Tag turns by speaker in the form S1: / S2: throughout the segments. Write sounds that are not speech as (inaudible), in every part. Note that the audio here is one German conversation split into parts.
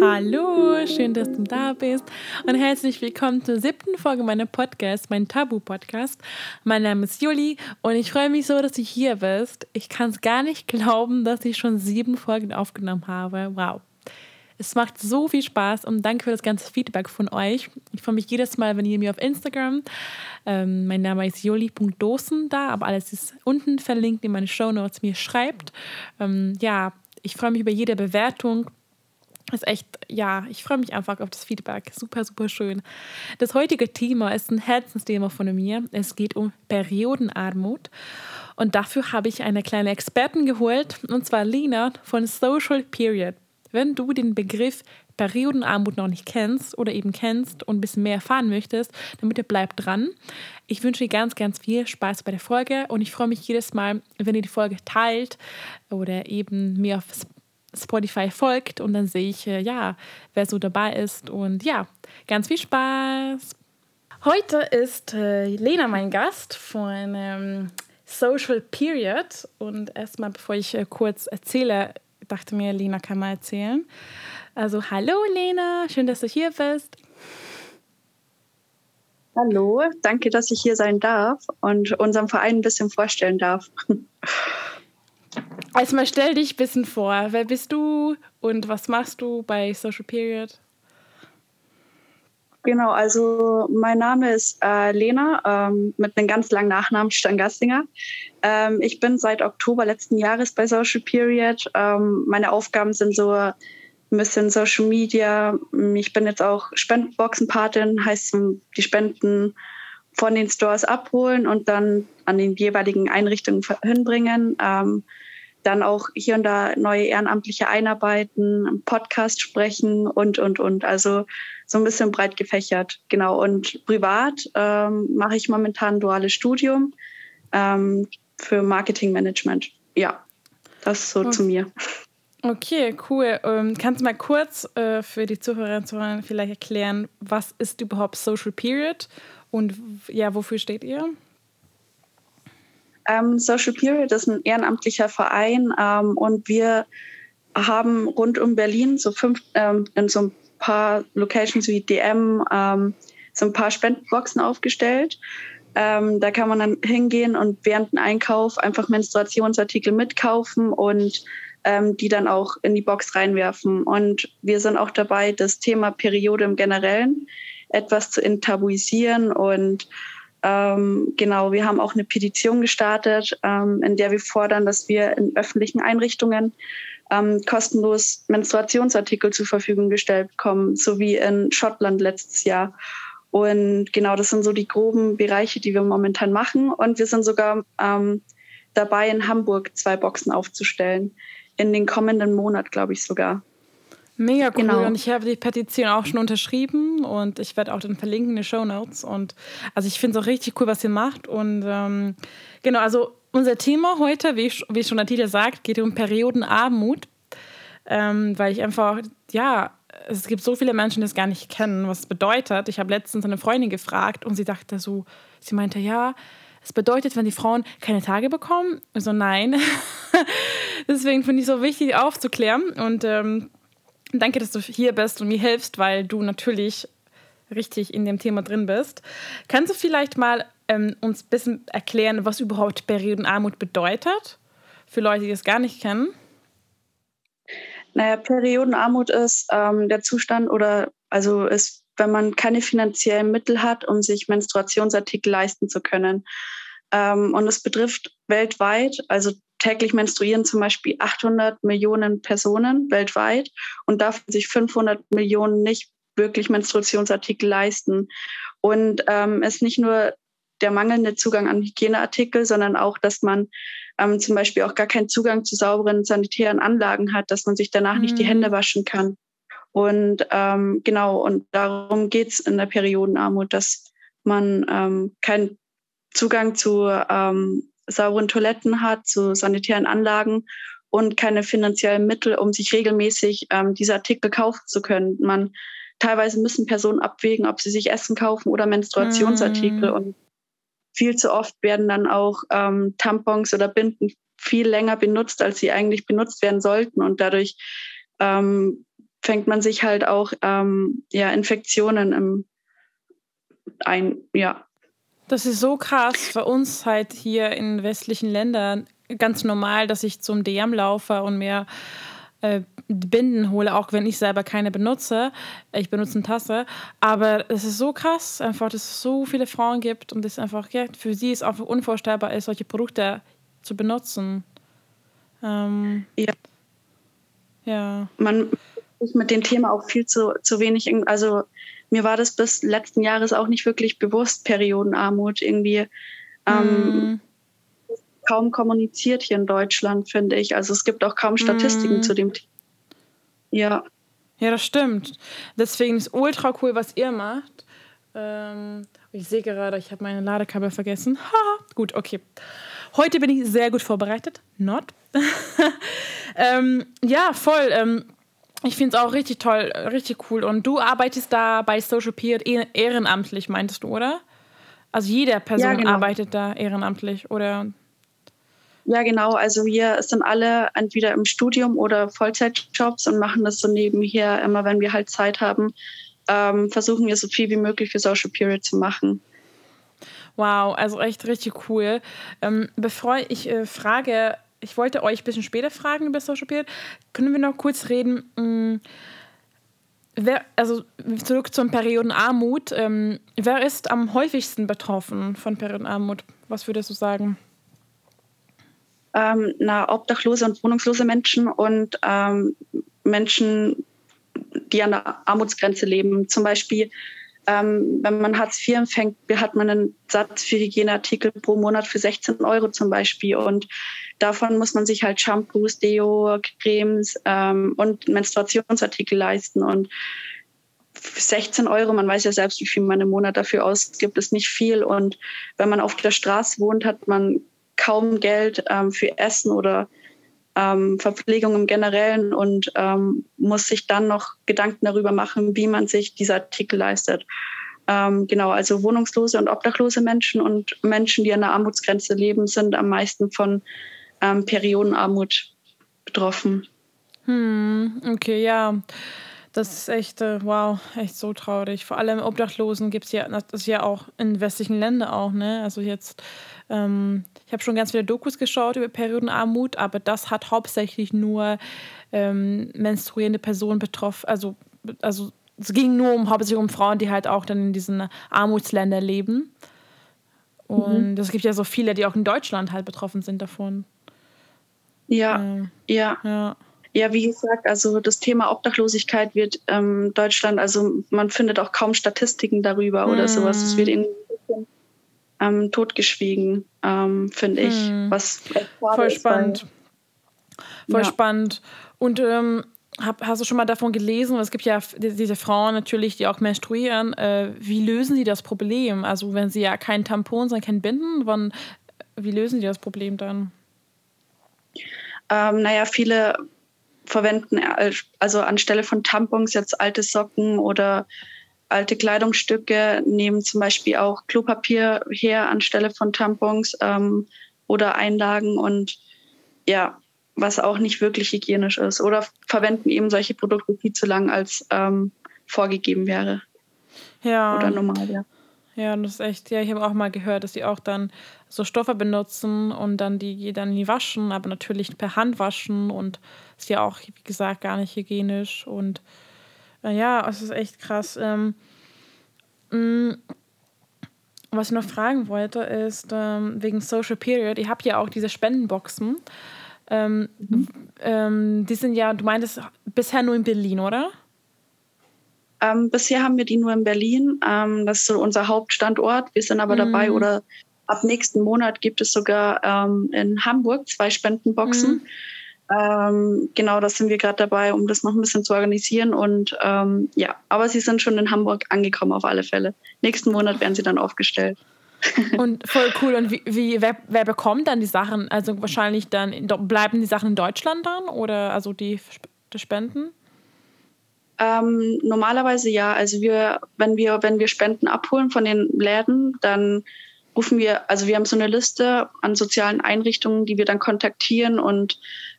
S1: Hallo, schön, dass du da bist und herzlich willkommen zur siebten Folge meiner Podcast, mein Tabu-Podcast. Mein Name ist Juli und ich freue mich so, dass du hier bist. Ich kann es gar nicht glauben, dass ich schon sieben Folgen aufgenommen habe. Wow. Es macht so viel Spaß und danke für das ganze Feedback von euch. Ich freue mich jedes Mal, wenn ihr mir auf Instagram, ähm, mein Name ist joli.dosen da, aber alles ist unten verlinkt in meine Show Notes, mir schreibt. Ähm, ja, ich freue mich über jede Bewertung. Ist echt, ja, ich freue mich einfach auf das Feedback. Super, super schön. Das heutige Thema ist ein Herzensthema von mir. Es geht um Periodenarmut. Und dafür habe ich eine kleine Expertin geholt, und zwar Lina von Social Period. Wenn du den Begriff Periodenarmut noch nicht kennst oder eben kennst und ein bisschen mehr erfahren möchtest, dann bitte bleib dran. Ich wünsche dir ganz, ganz viel Spaß bei der Folge und ich freue mich jedes Mal, wenn ihr die Folge teilt oder eben mir auf Spotify folgt und dann sehe ich, äh, ja, wer so dabei ist und ja, ganz viel Spaß. Heute ist äh, Lena mein Gast von ähm, Social Period und erstmal, bevor ich äh, kurz erzähle, dachte mir, Lena kann mal erzählen. Also hallo Lena, schön, dass du hier bist.
S2: Hallo, danke, dass ich hier sein darf und unserem Verein ein bisschen vorstellen darf. (laughs)
S1: Erstmal stell dich ein bisschen vor. Wer bist du und was machst du bei Social Period?
S2: Genau, also mein Name ist äh, Lena ähm, mit einem ganz langen Nachnamen Stangastinger. Ähm, ich bin seit Oktober letzten Jahres bei Social Period. Ähm, meine Aufgaben sind so ein bisschen Social Media. Ich bin jetzt auch Spendenboxenpatin, heißt die Spenden von den Stores abholen und dann an den jeweiligen Einrichtungen hinbringen. Ähm, dann auch hier und da neue Ehrenamtliche einarbeiten, Podcast sprechen und, und, und. Also so ein bisschen breit gefächert, genau. Und privat ähm, mache ich momentan ein duales Studium ähm, für Marketingmanagement. Ja, das so oh. zu mir.
S1: Okay, cool. Ähm, kannst du mal kurz äh, für die Zuhörerinnen und Zuhörer vielleicht erklären, was ist überhaupt Social Period und ja, wofür steht ihr?
S2: Ähm, Social Period ist ein ehrenamtlicher Verein ähm, und wir haben rund um Berlin so fünf, ähm, in so ein paar Locations wie DM ähm, so ein paar Spendenboxen aufgestellt. Ähm, da kann man dann hingehen und während dem Einkauf einfach Menstruationsartikel mitkaufen und ähm, die dann auch in die Box reinwerfen. Und wir sind auch dabei, das Thema Periode im Generellen etwas zu enttabuisieren und ähm, genau, wir haben auch eine Petition gestartet, ähm, in der wir fordern, dass wir in öffentlichen Einrichtungen ähm, kostenlos Menstruationsartikel zur Verfügung gestellt bekommen, so wie in Schottland letztes Jahr. Und genau, das sind so die groben Bereiche, die wir momentan machen. Und wir sind sogar ähm, dabei, in Hamburg zwei Boxen aufzustellen. In den kommenden Monat, glaube ich sogar.
S1: Mega cool. Genau. Und ich habe die Petition auch schon unterschrieben und ich werde auch dann verlinken in den Show Notes. Und also ich finde es auch richtig cool, was ihr macht. Und ähm, genau, also unser Thema heute, wie, ich, wie schon der Titel sagt, geht um Periodenarmut. Ähm, weil ich einfach, ja, es gibt so viele Menschen, die es gar nicht kennen, was es bedeutet. Ich habe letztens eine Freundin gefragt und sie dachte so, sie meinte, ja, es bedeutet, wenn die Frauen keine Tage bekommen. Also nein. (laughs) Deswegen finde ich es so wichtig aufzuklären. Und ähm, Danke, dass du hier bist und mir hilfst, weil du natürlich richtig in dem Thema drin bist. Kannst du vielleicht mal ähm, uns ein bisschen erklären, was überhaupt Periodenarmut bedeutet? Für Leute, die es gar nicht kennen.
S2: Naja, Periodenarmut ist ähm, der Zustand oder also ist, wenn man keine finanziellen Mittel hat, um sich Menstruationsartikel leisten zu können. Ähm, und es betrifft weltweit, also täglich menstruieren zum Beispiel 800 Millionen Personen weltweit und dürfen sich 500 Millionen nicht wirklich Menstruationsartikel leisten. Und ähm, es ist nicht nur der mangelnde Zugang an Hygieneartikel, sondern auch, dass man ähm, zum Beispiel auch gar keinen Zugang zu sauberen sanitären Anlagen hat, dass man sich danach mhm. nicht die Hände mhm. waschen kann. Und ähm, genau, und darum geht es in der Periodenarmut, dass man ähm, keinen Zugang zu ähm, sauberen Toiletten hat, zu sanitären Anlagen und keine finanziellen Mittel, um sich regelmäßig ähm, diese Artikel kaufen zu können. Man teilweise müssen Personen abwägen, ob sie sich Essen kaufen oder Menstruationsartikel mm. und viel zu oft werden dann auch ähm, Tampons oder Binden viel länger benutzt, als sie eigentlich benutzt werden sollten und dadurch ähm, fängt man sich halt auch ähm, ja, Infektionen im, ein, ja.
S1: Das ist so krass für uns halt hier in westlichen Ländern ganz normal, dass ich zum DM laufe und mir äh, Binden hole, auch wenn ich selber keine benutze. Ich benutze eine Tasse. Aber es ist so krass, einfach, dass es so viele Frauen gibt und es einfach, ja, für sie ist einfach unvorstellbar ist, solche Produkte zu benutzen. Ähm,
S2: ja.
S1: Ja.
S2: Man sich mit dem Thema auch viel zu, zu wenig, also mir war das bis letzten Jahres auch nicht wirklich bewusst, Periodenarmut irgendwie. Ähm, mm. kaum kommuniziert hier in Deutschland, finde ich. Also es gibt auch kaum Statistiken mm. zu dem Thema. Ja.
S1: Ja, das stimmt. Deswegen ist ultra cool, was ihr macht. Ähm, ich sehe gerade, ich habe meine Ladekabel vergessen. (laughs) Ha, gut, okay. Heute bin ich sehr gut vorbereitet. Not. (laughs) ähm, ja, voll. Ähm, ich finde es auch richtig toll, richtig cool. Und du arbeitest da bei Social Peer ehrenamtlich, meintest du, oder? Also jede Person ja, genau. arbeitet da ehrenamtlich, oder?
S2: Ja, genau. Also wir sind alle entweder im Studium oder Vollzeitjobs und machen das so nebenher, immer wenn wir halt Zeit haben, ähm, versuchen wir so viel wie möglich für Social Period zu machen.
S1: Wow, also echt richtig cool. Ähm, bevor ich äh, frage, ich wollte euch ein bisschen später fragen über Social Period, können wir noch kurz reden? Mm, wer, also zurück zur Periodenarmut. Ähm, wer ist am häufigsten betroffen von Periodenarmut? Was würdest du sagen?
S2: ähm, na, obdachlose und wohnungslose Menschen und ähm, Menschen, die an der Armutsgrenze leben. Zum Beispiel, ähm, wenn man Hartz IV empfängt, hat man einen Satz für Hygieneartikel pro Monat für 16 Euro zum Beispiel. Und davon muss man sich halt Shampoos, Deo, Cremes ähm, und Menstruationsartikel leisten. Und 16 Euro, man weiß ja selbst, wie viel man im Monat dafür ausgibt, ist nicht viel. Und wenn man auf der Straße wohnt, hat man kaum Geld ähm, für Essen oder ähm, Verpflegung im Generellen und ähm, muss sich dann noch Gedanken darüber machen, wie man sich diese Artikel leistet. Ähm, genau, also wohnungslose und obdachlose Menschen und Menschen, die an der Armutsgrenze leben, sind am meisten von ähm, Periodenarmut betroffen.
S1: Hm, okay, ja. Das ist echt, äh, wow, echt so traurig. Vor allem Obdachlosen gibt es ja, das ist ja auch in westlichen Ländern auch, ne? Also jetzt, ähm, ich habe schon ganz viele Dokus geschaut über Periodenarmut, aber das hat hauptsächlich nur ähm, menstruierende Personen betroffen. Also, also es ging nur um hauptsächlich um Frauen, die halt auch dann in diesen Armutsländern leben. Und es mhm. gibt ja so viele, die auch in Deutschland halt betroffen sind davon.
S2: Ja, ähm, ja. ja. Ja, wie gesagt, also das Thema Obdachlosigkeit wird ähm, Deutschland, also man findet auch kaum Statistiken darüber mm. oder sowas. Es wird irgendwie ein bisschen ähm, totgeschwiegen, ähm, finde ich. Mm. Was
S1: voll ist, spannend. Voll ja. spannend. Und ähm, hab, hast du schon mal davon gelesen? Es gibt ja diese Frauen natürlich, die auch menstruieren. Äh, wie lösen sie das Problem? Also wenn sie ja keinen Tampon, sondern kein Binden, wann, wie lösen sie das Problem dann?
S2: Ähm, naja, viele verwenden also anstelle von Tampons jetzt alte Socken oder alte Kleidungsstücke, nehmen zum Beispiel auch Klopapier her anstelle von Tampons ähm, oder Einlagen und ja, was auch nicht wirklich hygienisch ist. Oder verwenden eben solche Produkte viel zu lang, als ähm, vorgegeben wäre.
S1: Ja.
S2: Oder normal wäre.
S1: Ja, das ist echt, ja, ich habe auch mal gehört, dass sie auch dann so Stoffe benutzen und dann die dann nie waschen, aber natürlich per Hand waschen und ist ja auch, wie gesagt, gar nicht hygienisch und ja, es ist echt krass. Ähm, mh, mm, was ich noch fragen wollte, ist ähm, wegen Social Period, ihr habt ja auch diese Spendenboxen. Ähm, mhm. Ähm, die sind ja, du meintest bisher nur in Berlin, oder?
S2: Ähm, bisher haben wir die nur in Berlin. Ähm, das ist so unser Hauptstandort. Wir sind aber mhm. dabei oder ab nächsten Monat gibt es sogar ähm, in Hamburg zwei Spendenboxen. Mhm. Ähm, genau, da sind wir gerade dabei, um das noch ein bisschen zu organisieren. Und ähm, ja, aber sie sind schon in Hamburg angekommen auf alle Fälle. Nächsten Monat werden sie dann aufgestellt. (laughs)
S1: Und voll cool. Und wie, wie wer, wer, bekommt dann die Sachen? Also wahrscheinlich dann bleiben die Sachen in Deutschland dann oder also die, die Spenden?
S2: Ähm, normalerweise ja. Also wir, wenn wir, wenn wir Spenden abholen von den Läden, dann rufen wir, also wir haben so eine Liste an sozialen Einrichtungen, die wir dann kontaktieren und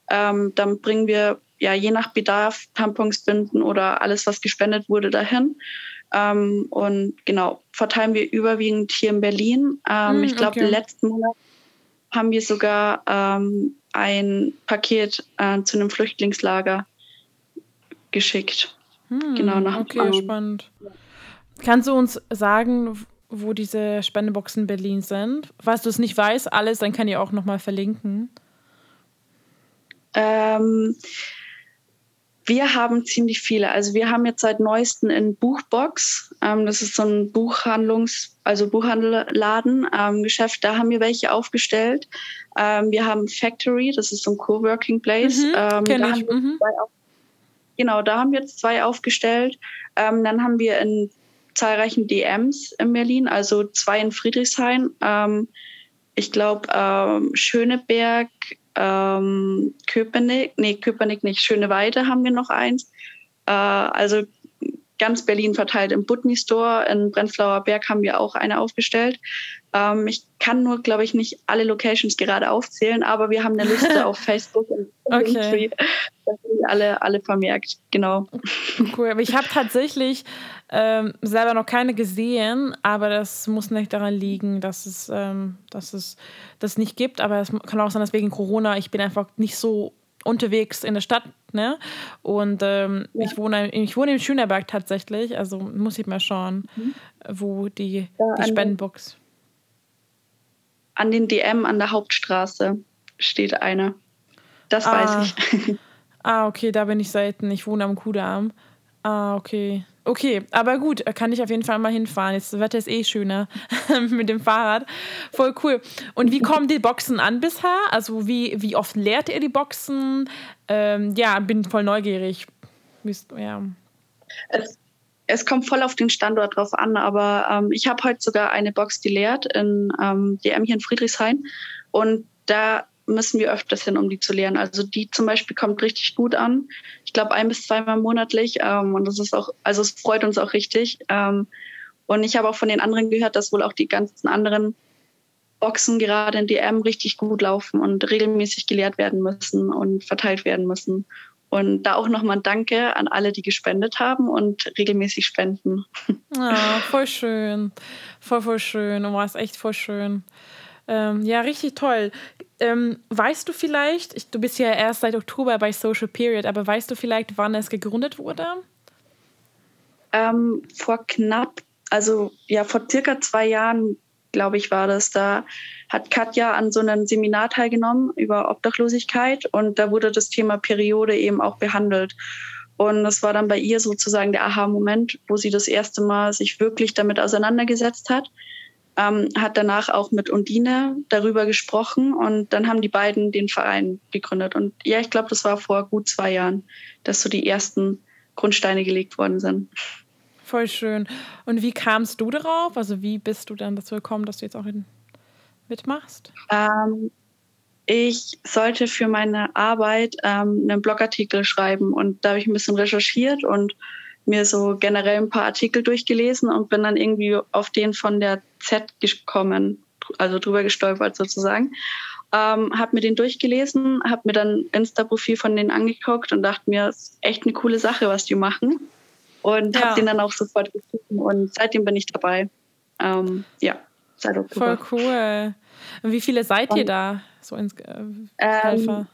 S2: ähm, dann bringen wir ja, je nach Bedarf Tampons, Binden oder alles, was gespendet wurde, dahin. Ähm, und genau, verteilen wir überwiegend hier in Berlin. Ähm, mm, ich glaube, okay. letzten Monat haben wir sogar ähm, ein Paket äh, zu einem Flüchtlingslager geschickt.
S1: Hm, genau, nach Okay, Bayern. spannend. Kannst du uns sagen, wo diese Spendeboxen in Berlin sind? Falls du es nicht weißt, alles, dann kann ich auch nochmal verlinken.
S2: Ähm, wir haben ziemlich viele. Also wir haben jetzt seit neuestem in Buchbox. Ähm, das ist so ein Buchhandlungs-, also Buchhandelladen, ähm, Geschäft. Da haben wir welche aufgestellt. Ähm, wir haben Factory, das ist so ein Coworking Place. Mhm, ähm, da ich. Mhm. Genau, da haben wir jetzt zwei aufgestellt. Ähm, dann haben wir in zahlreichen DMs in Berlin, also zwei in Friedrichshain. Ähm, ich glaube, Schöneberg, ähm, Köpenick, nee, Köpenick nicht, Schöneweide haben wir noch eins. Äh, also ganz Berlin verteilt. Im Butni Store in Brennflauer Berg haben wir auch eine aufgestellt. Ähm, ich kann nur, glaube ich, nicht alle Locations gerade aufzählen, aber wir haben eine Liste (laughs) auf Facebook und okay. das sind alle, alle vermerkt, genau.
S1: Cool, aber ich habe tatsächlich ähm, selber noch keine gesehen, aber das muss nicht daran liegen, dass es, ähm, dass es das nicht gibt. Aber es kann auch sein, dass wegen Corona ich bin einfach nicht so unterwegs in der Stadt, ne? Und ähm, ja. ich wohne ich wohne in Schöneberg tatsächlich, also muss ich mal schauen, mhm. wo die, ja, die Spendenbox.
S2: An den DM an der Hauptstraße steht eine. Das ah. weiß ich. (laughs)
S1: ah, okay, da bin ich selten. Ich wohne am Kudamm. Ah, okay. Okay, aber gut, kann ich auf jeden Fall mal hinfahren. Jetzt, das Wetter ist eh schöner (laughs) mit dem Fahrrad. Voll cool. Und wie kommen die Boxen an bisher? Also wie, wie oft leert ihr die Boxen? Ähm, ja, bin voll neugierig. Ja.
S2: Es, es kommt voll auf den Standort drauf an, aber ähm, ich habe heute sogar eine Box geleert in ähm, DM hier in Friedrichshain. Und da müssen wir öfters hin, um die zu lernen. Also die zum Beispiel kommt richtig gut an. Ich glaube ein bis zweimal monatlich. Ähm, und das ist auch, also es freut uns auch richtig. Ähm, und ich habe auch von den anderen gehört, dass wohl auch die ganzen anderen Boxen gerade in DM richtig gut laufen und regelmäßig gelehrt werden müssen und verteilt werden müssen. Und da auch nochmal ein Danke an alle, die gespendet haben und regelmäßig spenden.
S1: Ja, voll schön. Voll, voll schön. Du warst echt voll schön. Ähm, ja, richtig toll. Ähm, weißt du vielleicht, ich, du bist ja erst seit Oktober bei Social Period, aber weißt du vielleicht, wann es gegründet wurde?
S2: Ähm, vor knapp, also ja, vor circa zwei Jahren, glaube ich, war das. Da hat Katja an so einem Seminar teilgenommen über Obdachlosigkeit und da wurde das Thema Periode eben auch behandelt. Und das war dann bei ihr sozusagen der Aha-Moment, wo sie das erste Mal sich wirklich damit auseinandergesetzt hat ähm, hat danach auch mit Undine darüber gesprochen und dann haben die beiden den Verein gegründet. Und ja, ich glaube, das war vor gut zwei Jahren, dass so die ersten Grundsteine gelegt worden sind.
S1: Voll schön. Und wie kamst du darauf? Also wie bist du dann dazu gekommen, dass du jetzt auch mitmachst?
S2: Ähm, ich sollte für meine Arbeit ähm, einen Blogartikel schreiben und da habe ich ein bisschen recherchiert und mir so generell ein paar Artikel durchgelesen und bin dann irgendwie auf den von der Z gekommen, also drüber gestolpert sozusagen. Ähm, habe mir den durchgelesen, habe mir dann Insta-Profil von denen angeguckt und dachte mir, es ist echt eine coole Sache, was die machen. Und ja. habe den dann auch sofort gefunden und seitdem bin ich dabei. Ähm, ja,
S1: seit Oktober. Voll cool. Und wie viele seid ihr da, so ins äh,
S2: ähm,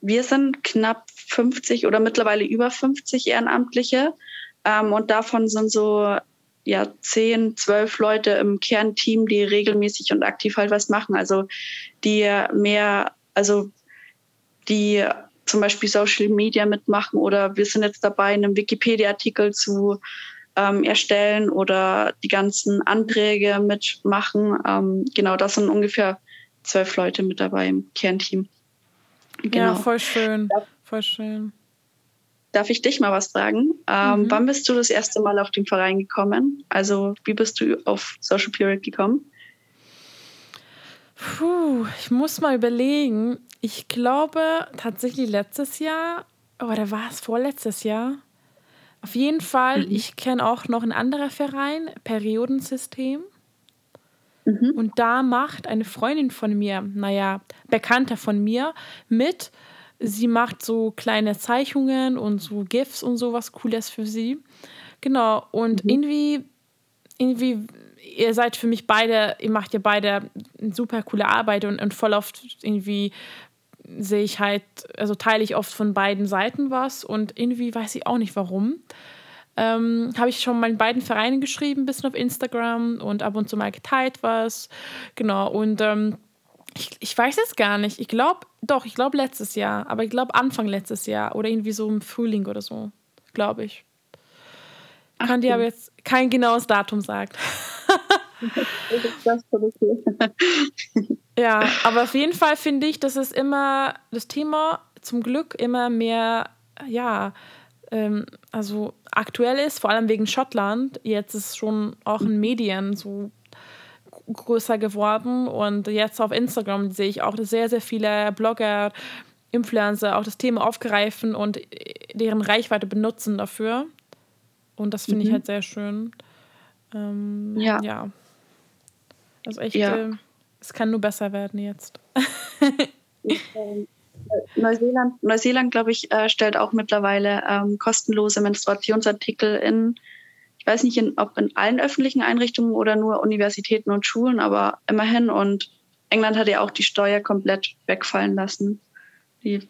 S2: wir sind knapp 50 oder mittlerweile über 50 Ehrenamtliche. Ähm, und davon sind so ja, 10, 12 Leute im Kernteam, die regelmäßig und aktiv halt was machen. Also die mehr, also die zum Beispiel Social Media mitmachen oder wir sind jetzt dabei, einen Wikipedia-Artikel zu ähm, erstellen oder die ganzen Anträge mitmachen. Ähm, genau, das sind ungefähr zwölf Leute mit dabei im Kernteam.
S1: Genau. Ja, voll schön. Voll schön.
S2: Darf ich dich mal was fragen? Ähm, mhm. Wann bist du das erste Mal auf den Verein gekommen? Also, wie bist du auf Social Period gekommen?
S1: Puh, ich muss mal überlegen. Ich glaube tatsächlich letztes Jahr, oder war es vorletztes Jahr? Auf jeden Fall, mhm. ich kenne auch noch einen anderen Verein, Periodensystem. Mhm. Und da macht eine Freundin von mir, naja, Bekannter von mir, mit. sie macht so kleine Zeichnungen und so GIFs und sowas Cooles für sie. Genau, und mhm. irgendwie, irgendwie, ihr seid für mich beide, ihr macht ja beide super coole Arbeit und, und voll oft irgendwie sehe ich halt, also teile ich oft von beiden Seiten was und irgendwie weiß ich auch nicht warum. Ähm, habe ich schon mal in beiden Vereinen geschrieben, ein bisschen auf Instagram und ab und zu mal geteilt was. Genau, und ähm, ich, ich weiß es gar nicht. Ich glaube, doch, ich glaube letztes Jahr, aber ich glaube Anfang letztes Jahr oder irgendwie so im Frühling oder so, glaube ich. Ach, Kann dir aber jetzt kein genaues Datum sagen. (laughs) ja, aber auf jeden Fall finde ich, dass es immer das Thema zum Glück immer mehr, ja, ähm, also aktuell ist, vor allem wegen Schottland. Jetzt ist schon auch in Medien so größer geworden und jetzt auf Instagram sehe ich auch sehr, sehr viele Blogger, Influencer auch das Thema aufgreifen und deren Reichweite benutzen dafür. Und das finde mhm. ich halt sehr schön. Ähm, ja. ja. Also echt, ja. äh, es kann nur besser werden jetzt. (laughs)
S2: Neuseeland, Neuseeland glaube ich, äh, stellt auch mittlerweile ähm, kostenlose Menstruationsartikel in, ich weiß nicht, in, ob in allen öffentlichen Einrichtungen oder nur Universitäten und Schulen, aber immerhin. Und England hat ja auch die Steuer komplett wegfallen lassen. Die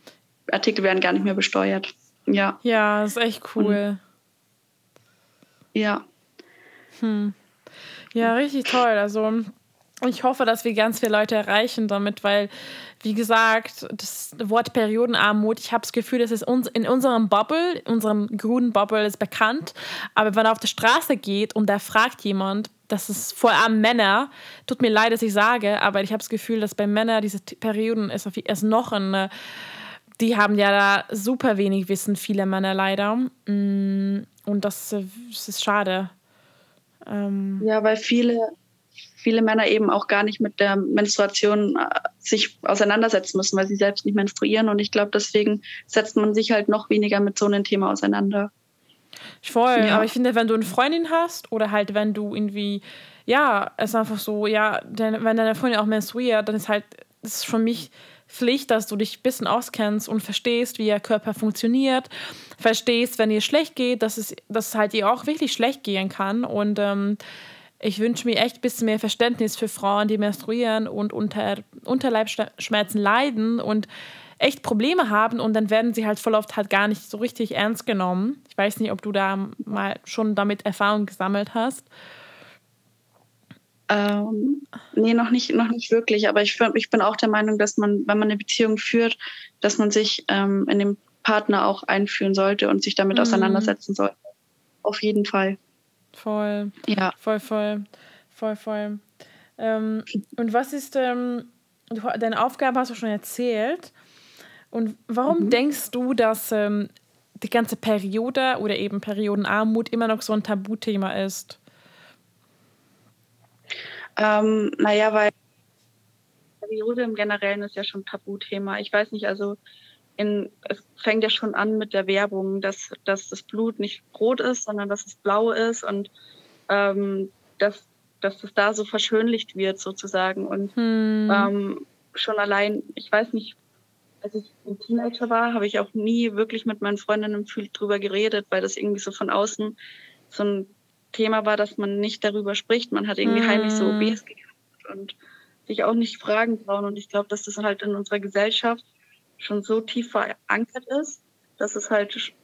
S2: Artikel werden gar nicht mehr besteuert. Ja.
S1: Ja, ist echt cool.
S2: Und, ja.
S1: Hm. Ja, richtig toll. Also ich hoffe, dass wir ganz viele Leute erreichen damit, weil, wie gesagt, das Wort Periodenarmut, ich habe das Gefühl, das ist uns, in unserem Bubble, unserem grünen Bubble ist bekannt. Aber wenn man auf der Straße geht und da fragt jemand, das ist vor allem Männer, tut mir leid, dass ich sage, aber ich habe das Gefühl, dass bei Männern diese Perioden ist, ist noch ein, die haben ja da super wenig Wissen, viele Männer leider. Mm, und das, das ist schade.
S2: Ähm ja, weil viele viele Männer eben auch gar nicht mit der Menstruation äh, sich auseinandersetzen müssen, weil sie selbst nicht menstruieren. Und ich glaube, deswegen setzt man sich halt noch weniger mit so einem Thema auseinander.
S1: Voll, ja. aber ich finde, wenn du eine Freundin hast oder halt wenn du irgendwie, ja, es ist einfach so, ja, wenn deine Freundin auch menstruiert, dann ist halt, das ist für mich Pflicht, dass du dich ein bisschen auskennst und verstehst, wie ihr Körper funktioniert, verstehst, wenn ihr schlecht geht, dass es, dass es halt ihr auch wirklich schlecht gehen kann und ähm, ich wünsche mir echt ein bisschen mehr Verständnis für Frauen, die menstruieren und unter Unterleibschmerzen leiden und echt Probleme haben und dann werden sie halt voll oft halt gar nicht so richtig ernst genommen. Ich weiß nicht, ob du da mal schon damit Erfahrung gesammelt hast.
S2: Ähm, nee, noch nicht, noch nicht wirklich. Aber ich, ich bin auch der Meinung, dass man, wenn man eine Beziehung führt, dass man sich ähm, in den Partner auch einführen sollte und sich damit mhm. auseinandersetzen sollte. Auf jeden Fall.
S1: Voll. Ja. Voll, voll. Voll, voll. Ähm, und was ist, ähm, deine Aufgabe hast du schon erzählt. Und warum mhm. denkst du, dass ähm, die ganze Periode oder eben Periodenarmut immer noch so ein Tabuthema ist?
S2: Ähm, naja, weil Periode im Generellen ist ja schon ein Tabuthema. Ich weiß nicht, also in, es fängt ja schon an mit der Werbung, dass, dass das Blut nicht rot ist, sondern dass es blau ist und ähm, dass, dass das da so verschönlicht wird sozusagen. Und hm. ähm, schon allein, ich weiß nicht, als ich ein Teenager war, habe ich auch nie wirklich mit meinen Freundinnen viel drüber geredet, weil das irgendwie so von außen so ein Thema war, dass man nicht darüber spricht. Man hat irgendwie hm. heimlich so OBs gehabt und sich auch nicht fragen trauen. Und ich glaube, dass das halt in unserer Gesellschaft schon so tief verankert ist, dass es halt, ich,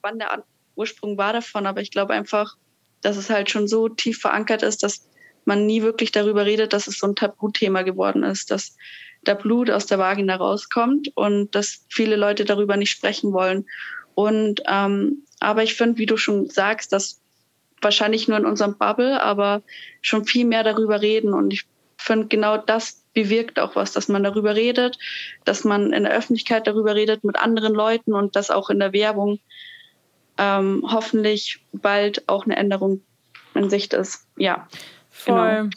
S2: wann der Ursprung war davon, aber ich glaube einfach, dass es halt schon so tief verankert ist, dass man nie wirklich darüber redet, dass es so ein Tabuthema geworden ist, dass der Blut aus der Vagina rauskommt und dass viele Leute darüber nicht sprechen wollen. Und ähm, aber ich finde, wie du schon sagst, dass wahrscheinlich nur in unserem Bubble, aber schon viel mehr darüber reden. Und ich finde, genau das bewirkt auch was, dass man darüber redet, dass man in der Öffentlichkeit darüber redet mit anderen Leuten und dass auch in der Werbung ähm, hoffentlich bald auch eine Änderung in Sicht ist. Ja.
S1: Voll. Genau.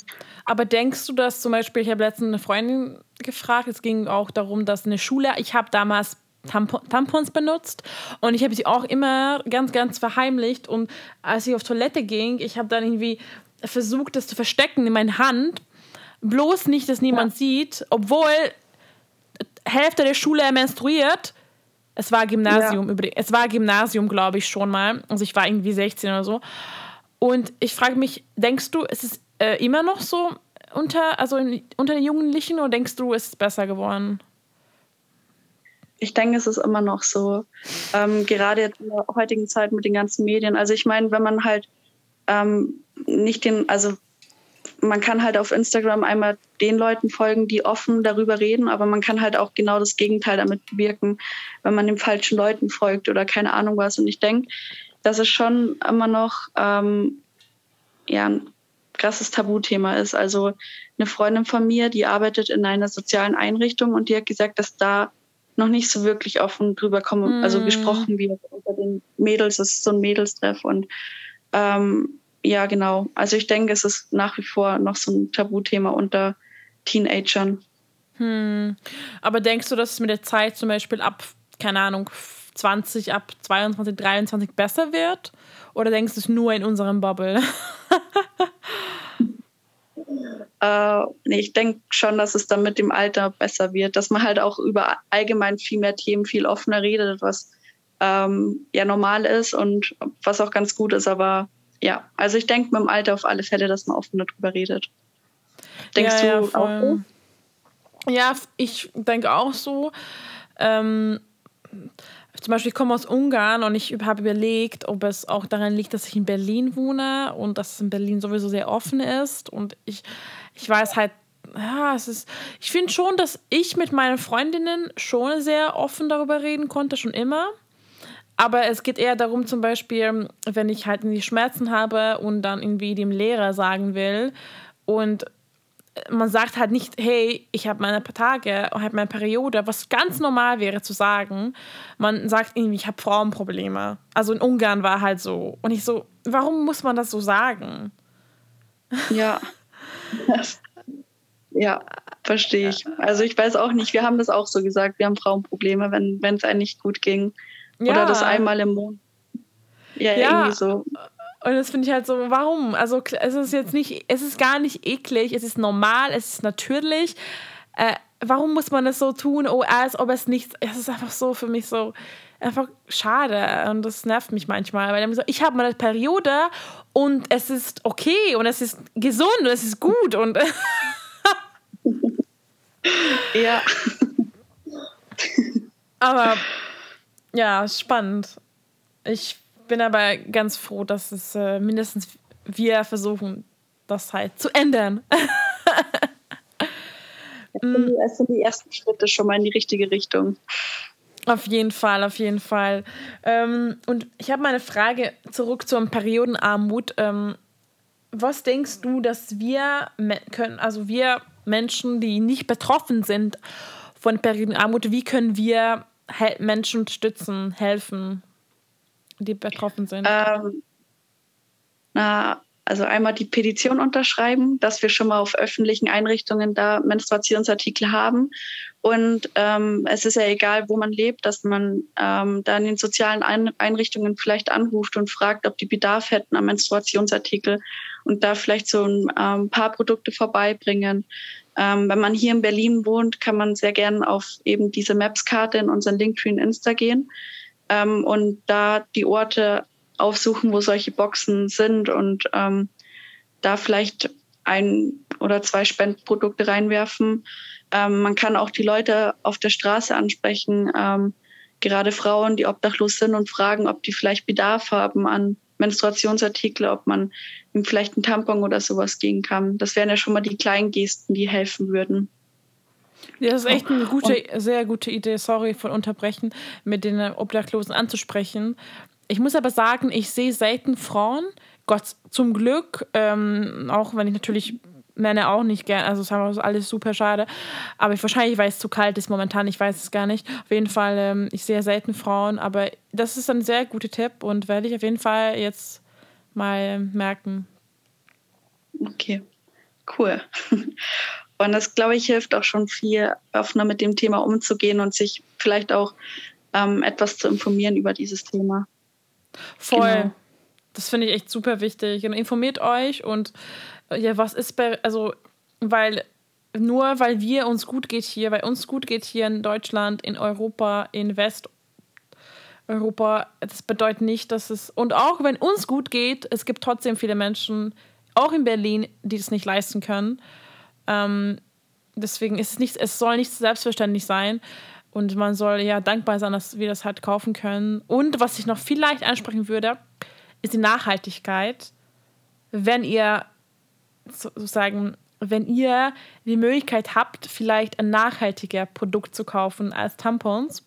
S1: Aber denkst du, dass zum Beispiel, ich habe letztens eine Freundin gefragt, es ging auch darum, dass eine Schule, ich habe damals Tampons benutzt und ich habe sie auch immer ganz, ganz verheimlicht und als ich auf Toilette ging, ich habe dann irgendwie versucht, das zu verstecken in meiner Hand bloß nicht, dass niemand ja. sieht, obwohl Hälfte der Schule menstruiert. Es war Gymnasium ja. übrigens. Es war Gymnasium, glaube ich, schon mal. Also ich war irgendwie 16 oder so. Und ich frage mich, denkst du, es ist äh, immer noch so unter, also in, unter den Jugendlichen oder denkst du, es ist besser geworden?
S2: Ich denke, es ist immer noch so. Ähm, gerade jetzt in der heutigen Zeit mit den ganzen Medien. Also ich meine, wenn man halt ähm, nicht den, also man kann halt auf Instagram einmal den Leuten folgen, die offen darüber reden, aber man kann halt auch genau das Gegenteil damit bewirken, wenn man den falschen Leuten folgt oder keine Ahnung was. Und ich denke, dass es schon immer noch ähm, ja, ein krasses Tabuthema ist. Also eine Freundin von mir, die arbeitet in einer sozialen Einrichtung und die hat gesagt, dass da noch nicht so wirklich offen drüber kommen, mm. also gesprochen wird unter den Mädels. Das ist so ein Mädelstreff und ähm, ja, genau. Also ich denke, es ist nach wie vor noch so ein Tabuthema unter Teenagern.
S1: Hm. Aber denkst du, dass es mit der Zeit zum Beispiel ab, keine Ahnung, 20, ab 22, 23 besser wird? Oder denkst du es nur in unserem Bubble? (laughs)
S2: äh, nee, ich denke schon, dass es dann mit dem Alter besser wird, dass man halt auch über allgemein viel mehr Themen viel offener redet, was ähm, ja normal ist und was auch ganz gut ist, aber ja, also ich denke mit dem Alter auf alle Fälle, dass man offener darüber redet. Denkst
S1: ja,
S2: du
S1: ja, auch so? Ja, ich denke auch so. Ähm, zum Beispiel, ich komme aus Ungarn und ich habe überlegt, ob es auch daran liegt, dass ich in Berlin wohne und dass es in Berlin sowieso sehr offen ist. Und ich, ich weiß halt, ja, es ist, ich finde schon, dass ich mit meinen Freundinnen schon sehr offen darüber reden konnte, schon immer. Aber es geht eher darum, zum Beispiel, wenn ich halt die Schmerzen habe und dann irgendwie dem Lehrer sagen will und man sagt halt nicht, hey, ich habe meine Tage, ich habe meine Periode, was ganz normal wäre zu sagen. Man sagt irgendwie, ich habe Frauenprobleme. Also in Ungarn war halt so. Und ich so, warum muss man das so sagen?
S2: Ja. ja, verstehe ich. Also ich weiß auch nicht, wir haben das auch so gesagt, wir haben Frauenprobleme, wenn es einem nicht gut ging. Ja. Oder das einmal im Monat. Ja, ja, irgendwie so.
S1: Und das finde ich halt so, warum? Also es ist jetzt nicht, es ist gar nicht eklig, es ist normal, es ist natürlich. Äh, warum muss man das so tun, oh, als ob es nichts, es ist einfach so für mich so, einfach schade und das nervt mich manchmal, weil so, ich habe meine Periode und es ist okay und es ist gesund und es ist gut und (laughs)
S2: ja.
S1: Aber ja, spannend. Ich bin aber ganz froh, dass es äh, mindestens wir versuchen, das halt zu ändern. (laughs)
S2: Es sind die ersten Schritte schon mal in die richtige Richtung.
S1: Auf jeden Fall, auf jeden Fall. Ähm, und ich habe mal eine Frage zurück zur Periodenarmut. Ähm, was denkst du, dass wir können, also wir Menschen, die nicht betroffen sind von Periodenarmut, wie können wir Menschen unterstützen, helfen, die betroffen sind?
S2: Ähm, na, also einmal die Petition unterschreiben, dass wir schon mal auf öffentlichen Einrichtungen da Menstruationsartikel haben. Und ähm, es ist ja egal, wo man lebt, dass man ähm, da in den sozialen Einrichtungen vielleicht anruft und fragt, ob die Bedarf hätten an Menstruationsartikel und da vielleicht so ein ähm, paar Produkte vorbeibringen. Ähm, wenn man hier in Berlin wohnt, kann man sehr gern auf eben diese Maps-Karte in unseren Linktree in Insta gehen ähm, und da die Orte aufsuchen, wo solche Boxen sind und ähm, da vielleicht ein oder zwei Spendprodukte reinwerfen. Ähm, man kann auch die Leute auf der Straße ansprechen, ähm, gerade Frauen, die obdachlos sind und fragen, ob die vielleicht Bedarf haben an Menstruationsartikel, ob man ihm vielleicht einen Tampon oder sowas geben kann. Das wären ja schon mal die kleinen Gesten, die helfen würden.
S1: Ja, das ist echt eine gute, sehr gute Idee, sorry von unterbrechen, mit den Obdachlosen anzusprechen. Ich muss aber sagen, ich sehe selten Frauen, Gott zum Glück, ähm, auch wenn ich natürlich Männer auch nicht gerne, also es ist alles super schade, aber ich, wahrscheinlich, weil es zu kalt ist momentan, ich weiß es gar nicht. Auf jeden Fall, ähm, ich sehe selten Frauen, aber das ist ein sehr guter Tipp und werde ich auf jeden Fall jetzt mal merken.
S2: Okay, cool. Und das, glaube ich, hilft auch schon viel, offener mit dem Thema umzugehen und sich vielleicht auch ähm, etwas zu informieren über dieses Thema.
S1: Voll. Genau. Das finde ich echt super wichtig. Und informiert euch und ja, was ist bei, also, weil nur weil wir uns gut geht hier, weil uns gut geht hier in Deutschland, in Europa, in Westeuropa, das bedeutet nicht, dass es, und auch wenn uns gut geht, es gibt trotzdem viele Menschen, auch in Berlin, die es nicht leisten können. Ähm, deswegen ist es nicht, es soll nicht selbstverständlich sein. Und man soll ja dankbar sein, dass wir das halt kaufen können. Und was ich noch vielleicht ansprechen würde, ist die Nachhaltigkeit. Wenn ihr sozusagen, wenn ihr die Möglichkeit habt, vielleicht ein nachhaltiger Produkt zu kaufen als Tampons.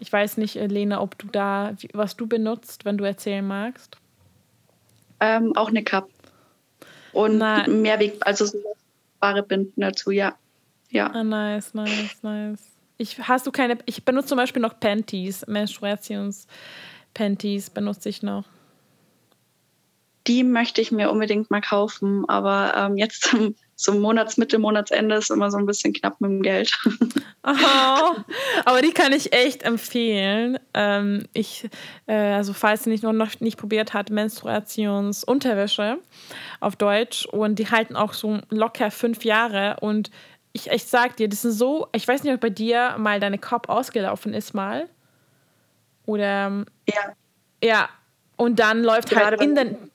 S1: Ich weiß nicht, Lena, ob du da, was du benutzt, wenn du erzählen magst.
S2: Ähm, auch eine Cup. Und Na, Mehrweg, also so wahre Binden dazu, ja. Ja.
S1: Ah, nice, nice, nice. Ich, hast du keine, ich benutze zum Beispiel noch Panties, Menstruations-Panties benutze ich noch.
S2: Die möchte ich mir unbedingt mal kaufen, aber ähm, jetzt zum, zum Monatsmitte, Monatsende ist immer so ein bisschen knapp mit dem Geld. (laughs)
S1: Oh, aber die kann ich echt empfehlen. Ähm, ich, äh, also falls ihr nicht noch nicht probiert hat, Menstruationsunterwäsche auf Deutsch und die halten auch so locker fünf Jahre und ich, ich sag dir, das ist so, ich weiß nicht, ob bei dir mal deine Kopf ausgelaufen ist mal. Oder.
S2: Ja.
S1: Ja. Und dann läuft Gerade halt in den,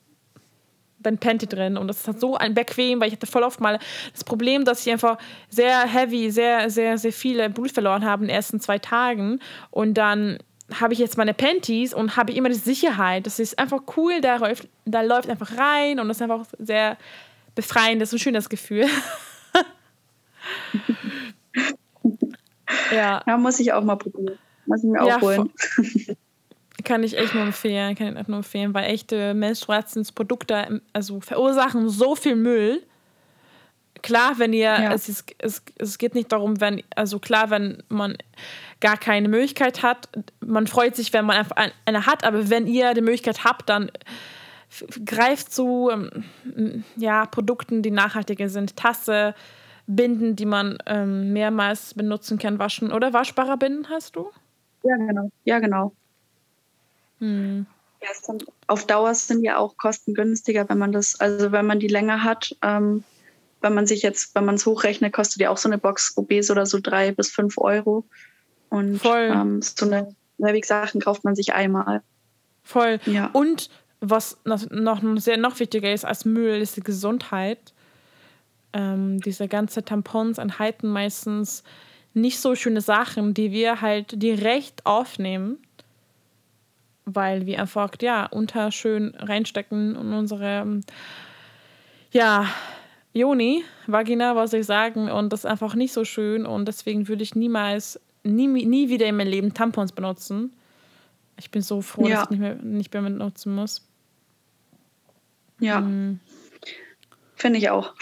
S1: den Panty drin. Und das ist halt so ein bequem, weil ich hatte voll oft mal das Problem, dass ich einfach sehr heavy, sehr, sehr, sehr viele Blut verloren habe in den ersten zwei Tagen. Und dann habe ich jetzt meine Panties und habe immer die Sicherheit. Das ist einfach cool, da läuft, da läuft einfach rein und das ist einfach sehr befreiend, das ist ein schönes Gefühl. (laughs)
S2: ja. ja. Muss ich auch mal probieren. Muss ich mir auch ja, holen. (laughs)
S1: Kann ich echt nur empfehlen, kann ich echt nur empfehlen, weil echte Menstruationsprodukte also verursachen so viel Müll. Klar, wenn ihr, ja. es, ist, es, es geht nicht darum, wenn, also klar, wenn man gar keine Möglichkeit hat, man freut sich, wenn man einfach eine hat, aber wenn ihr die Möglichkeit habt, dann greift zu ähm, ja, Produkten, die nachhaltiger sind. Tasse, Binden, die man ähm, mehrmals benutzen kann, waschen. Oder waschbare Binden hast du?
S2: Ja, genau. Ja, genau. Hm. Ja, dann, auf Dauer sind ja auch kostengünstiger, wenn man das, also wenn man die länger hat. Ähm, wenn man sich jetzt, wenn man es hochrechnet, kostet ja auch so eine Box Obes oder so drei bis fünf Euro. Und Voll. Ähm, so eine Mehrwegsachen kauft man sich einmal.
S1: Voll. Ja. Und was noch, noch sehr noch wichtiger ist als Müll, ist die Gesundheit ähm, diese ganze Tampons enthalten meistens nicht so schöne Sachen, die wir halt direkt aufnehmen, weil wir einfach ja unterschön reinstecken in unsere ja Joni, Vagina, was ich sagen, und das ist einfach nicht so schön und deswegen würde ich niemals, nie, nie wieder in meinem Leben Tampons benutzen. Ich bin so froh, ja. dass ich nicht mehr, nicht mehr benutzen muss.
S2: Ja. Hm. Finde ich auch.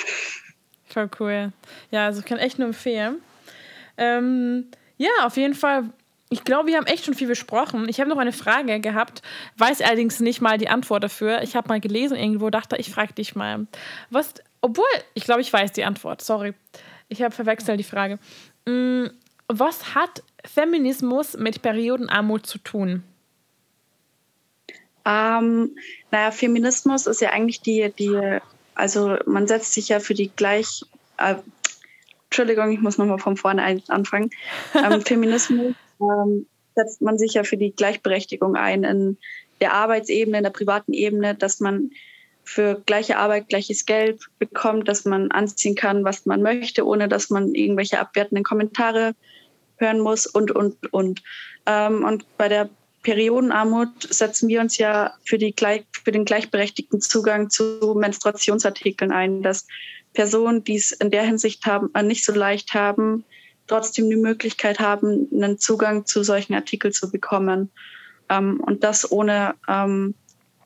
S1: Voll cool. Ja, also kann echt nur empfehlen. Ähm, ja, auf jeden Fall. Ich glaube, wir haben echt schon viel besprochen. Ich habe noch eine Frage gehabt, weiß allerdings nicht mal die Antwort dafür. Ich habe mal gelesen irgendwo, dachte, ich frage dich mal. Was, obwohl, ich glaube, ich weiß die Antwort. Sorry. Ich habe verwechselt die Frage. Mm, was hat Feminismus mit Periodenarmut zu tun?
S2: Ähm, naja, Feminismus ist ja eigentlich die, die also man setzt sich ja für die gleich, äh, Entschuldigung, ich muss nochmal von vorne anfangen. (laughs) Ähm, Feminismus ähm, setzt man sich ja für die Gleichberechtigung ein in der Arbeitsebene, in der privaten Ebene, dass man für gleiche Arbeit gleiches Geld bekommt, dass man anziehen kann, was man möchte, ohne dass man irgendwelche abwertenden Kommentare hören muss und, und, und. Ähm, und bei der Periodenarmut setzen wir uns ja für, die, für den gleichberechtigten Zugang zu Menstruationsartikeln ein, dass Personen, die es in der Hinsicht haben, äh, nicht so leicht haben, trotzdem die Möglichkeit haben, einen Zugang zu solchen Artikeln zu bekommen. Ähm, und das ohne ähm,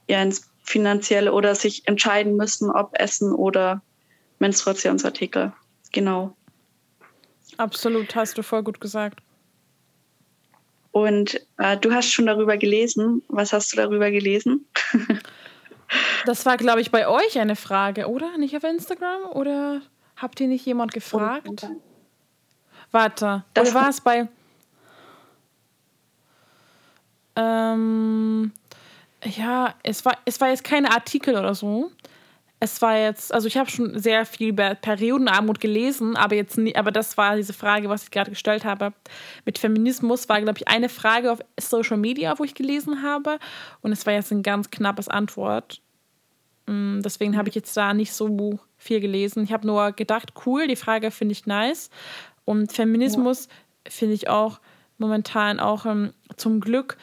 S2: ja, ins finanzielle oder sich entscheiden müssen, ob Essen oder Menstruationsartikel. Genau.
S1: Absolut, hast du voll gut gesagt.
S2: Und äh, du hast schon darüber gelesen. Was hast du darüber gelesen? (laughs)
S1: das war, glaube ich, bei euch eine Frage, oder? Nicht auf Instagram? Oder habt ihr nicht jemand gefragt? Oh, Warte, das oder war es bei. Ähm, ja, es war, es war jetzt kein Artikel oder so. es war jetzt, also ich habe schon sehr viel über Periodenarmut gelesen, aber jetzt nie, aber das war diese Frage, was ich gerade gestellt habe. Mit Feminismus war, glaube ich, eine Frage auf Social Media, wo ich gelesen habe. Und es war jetzt ein ganz knappes Antwort. Mm, deswegen habe ich jetzt da nicht so viel gelesen. Ich habe nur gedacht, cool, die Frage finde ich nice. Und Feminismus ja. finde ich auch momentan auch ähm, zum Glück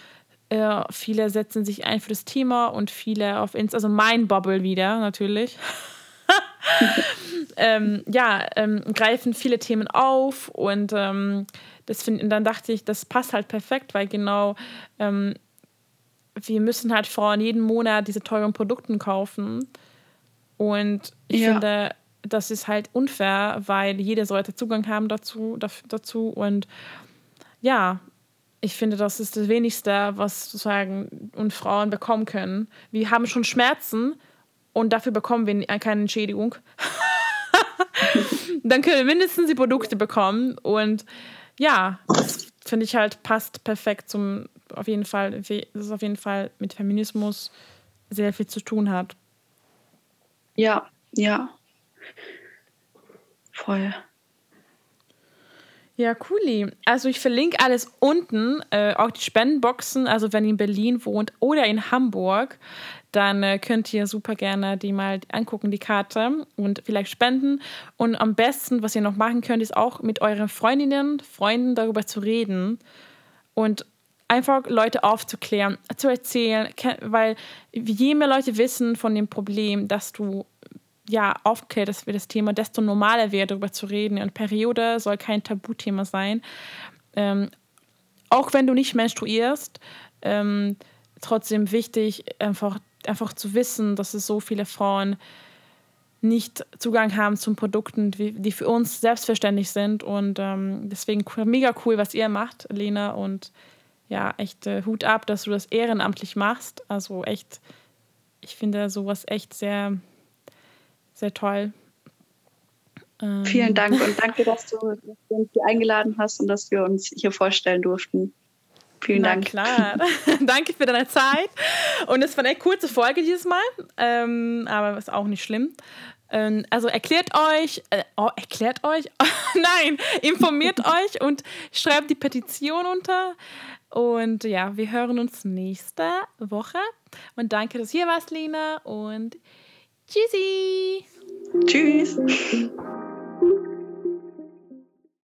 S1: äh, viele setzen sich ein für das Thema und viele auf Insta, also mein Bubble wieder natürlich. (laughs) ähm, ja, ähm, greifen viele Themen auf und ähm, das find, dann dachte ich, das passt halt perfekt, weil genau ähm, wir müssen halt Frauen jeden Monat diese teuren Produkte kaufen und ich ja. finde, das ist halt unfair, weil jeder sollte Zugang haben dazu, dazu und ja, ich finde, das ist das Wenigste, was sozusagen und Frauen bekommen können. Wir haben schon Schmerzen und dafür bekommen wir keine Entschädigung. (laughs) Dann können wir mindestens die Produkte bekommen und ja, das finde ich halt passt perfekt zum auf jeden Fall, dass es auf jeden Fall mit Feminismus sehr viel zu tun hat.
S2: Ja, ja. Voll.
S1: Ja, cool. Also ich verlinke alles unten, äh, auch die Spendenboxen. Also wenn ihr in Berlin wohnt oder in Hamburg, dann äh, könnt ihr super gerne die mal angucken, die Karte und vielleicht spenden. Und am besten, was ihr noch machen könnt, ist auch mit euren Freundinnen, Freunden darüber zu reden und einfach Leute aufzuklären, zu erzählen, weil je mehr Leute wissen von dem Problem, dass du ja, aufklärt, dass wir das Thema, desto normaler wird, darüber zu reden. Und Periode soll kein Tabuthema sein. Ähm, auch wenn du nicht menstruierst, ähm, trotzdem wichtig, einfach, einfach zu wissen, dass es so viele Frauen nicht Zugang haben zu Produkten, die, die für uns selbstverständlich sind. Und ähm, deswegen mega cool, was ihr macht, Lena. Und ja, echt äh, Hut ab, dass du das ehrenamtlich machst. Also echt, ich finde sowas echt sehr sehr toll.
S2: Ähm. Vielen Dank und danke, dass du, dass du, uns hier eingeladen hast und dass wir uns hier vorstellen durften. Vielen Na Dank.
S1: klar. (laughs) danke für deine Zeit. Und es war eine kurze Folge dieses Mal, ähm, aber ist auch nicht schlimm. Ähm, also erklärt euch, äh, oh, erklärt euch, (laughs) nein, informiert (laughs) euch und schreibt die Petition unter. Und ja, wir hören uns nächste Woche. Und danke, dass du hier warst, Lena. Und Tschüssi.
S2: Tschüss.